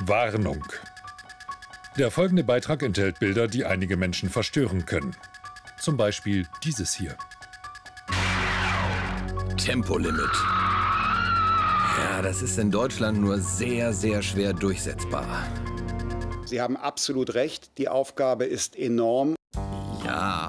Warnung. Der folgende Beitrag enthält Bilder, die einige Menschen verstören können. Zum Beispiel dieses hier. Tempolimit. Ja, das ist in Deutschland nur sehr, sehr schwer durchsetzbar. Sie haben absolut recht, die Aufgabe ist enorm.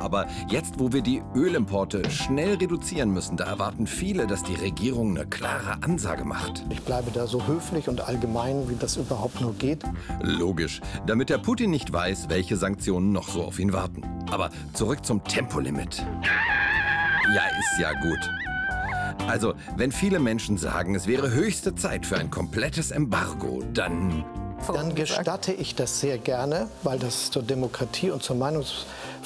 Aber jetzt, wo wir die Ölimporte schnell reduzieren müssen, da erwarten viele, dass die Regierung eine klare Ansage macht. Ich bleibe da so höflich und allgemein, wie das überhaupt nur geht. Logisch, damit der Putin nicht weiß, welche Sanktionen noch so auf ihn warten. Aber zurück zum Tempolimit. Ja, ist ja gut. Also, wenn viele Menschen sagen, es wäre höchste Zeit für ein komplettes Embargo, dann Dann gestatte ich das sehr gerne, weil das zur Demokratie und zur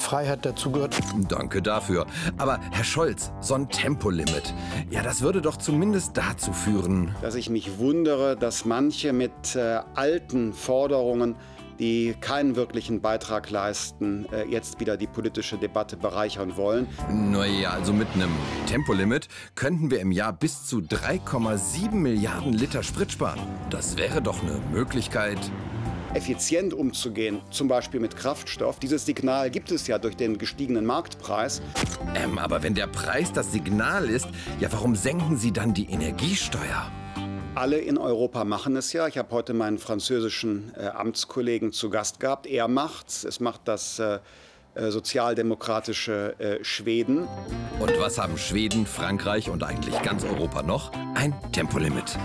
Meinungsfreiheit dazugehört. Danke dafür. Aber Herr Scholz, so ein Tempolimit, ja, das würde doch zumindest dazu führen. Dass ich mich wundere, dass manche mit äh, alten Forderungen, die keinen wirklichen Beitrag leisten, äh, jetzt wieder die politische Debatte bereichern wollen. Naja, also mit einem Tempolimit könnten wir im Jahr bis zu 3,7 Milliarden Liter Sprit sparen. Das wäre doch eine Möglichkeit. Effizient umzugehen, zum Beispiel mit Kraftstoff. Dieses Signal gibt es ja durch den gestiegenen Marktpreis. Ähm, aber wenn der Preis das Signal ist, ja, warum senken Sie dann die Energiesteuer? Alle in Europa machen es ja. Ich habe heute meinen französischen äh, Amtskollegen zu Gast gehabt. Er macht's. Es macht das äh, äh, sozialdemokratische äh, Schweden. Und was haben Schweden, Frankreich und eigentlich ganz Europa noch? Ein Tempolimit.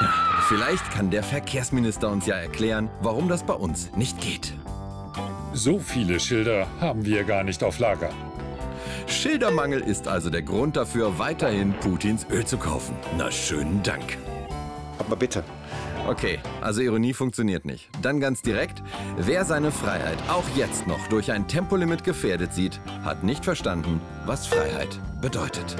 Ja, vielleicht kann der Verkehrsminister uns ja erklären, warum das bei uns nicht geht. So viele Schilder haben wir gar nicht auf Lager. Schildermangel ist also der Grund dafür, weiterhin Putins Öl zu kaufen. Na schönen Dank. Aber bitte, Okay, also Ironie funktioniert nicht. Dann ganz direkt, wer seine Freiheit auch jetzt noch durch ein Tempolimit gefährdet sieht, hat nicht verstanden, was Freiheit bedeutet.